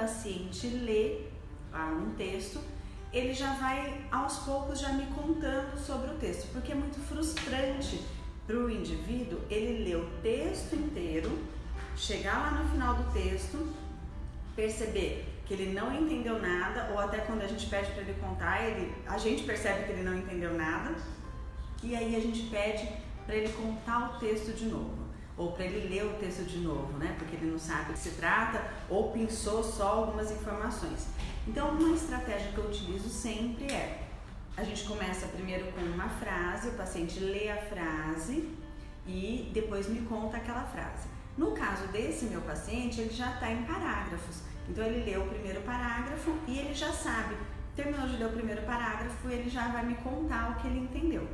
paciente lê ah, um texto, ele já vai aos poucos já me contando sobre o texto, porque é muito frustrante para o indivíduo ele ler o texto inteiro, chegar lá no final do texto, perceber que ele não entendeu nada, ou até quando a gente pede para ele contar, ele, a gente percebe que ele não entendeu nada, e aí a gente pede para ele contar o texto de novo, ou para ele ler o texto de novo, né? Porque ele não sabe do que se trata, ou pensou só algumas informações. Então, uma estratégia que eu utilizo sempre é: a gente começa primeiro com uma frase, o paciente lê a frase e depois me conta aquela frase. No caso desse meu paciente, ele já está em parágrafos. Então ele lê o primeiro parágrafo e ele já sabe. Terminou de ler o primeiro parágrafo, ele já vai me contar o que ele entendeu.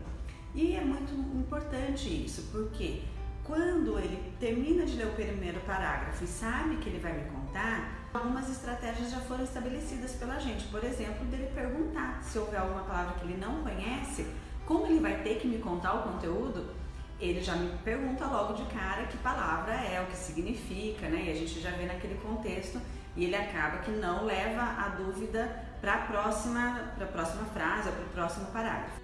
E é muito importante isso, porque quando ele termina de ler o primeiro parágrafo e sabe que ele vai me contar, algumas estratégias já foram estabelecidas pela gente. Por exemplo, dele perguntar se houver alguma palavra que ele não conhece, como ele vai ter que me contar o conteúdo, ele já me pergunta logo de cara que palavra é, o que significa, né? E a gente já vê naquele contexto e ele acaba que não leva a dúvida para a próxima, próxima frase ou para o próximo parágrafo.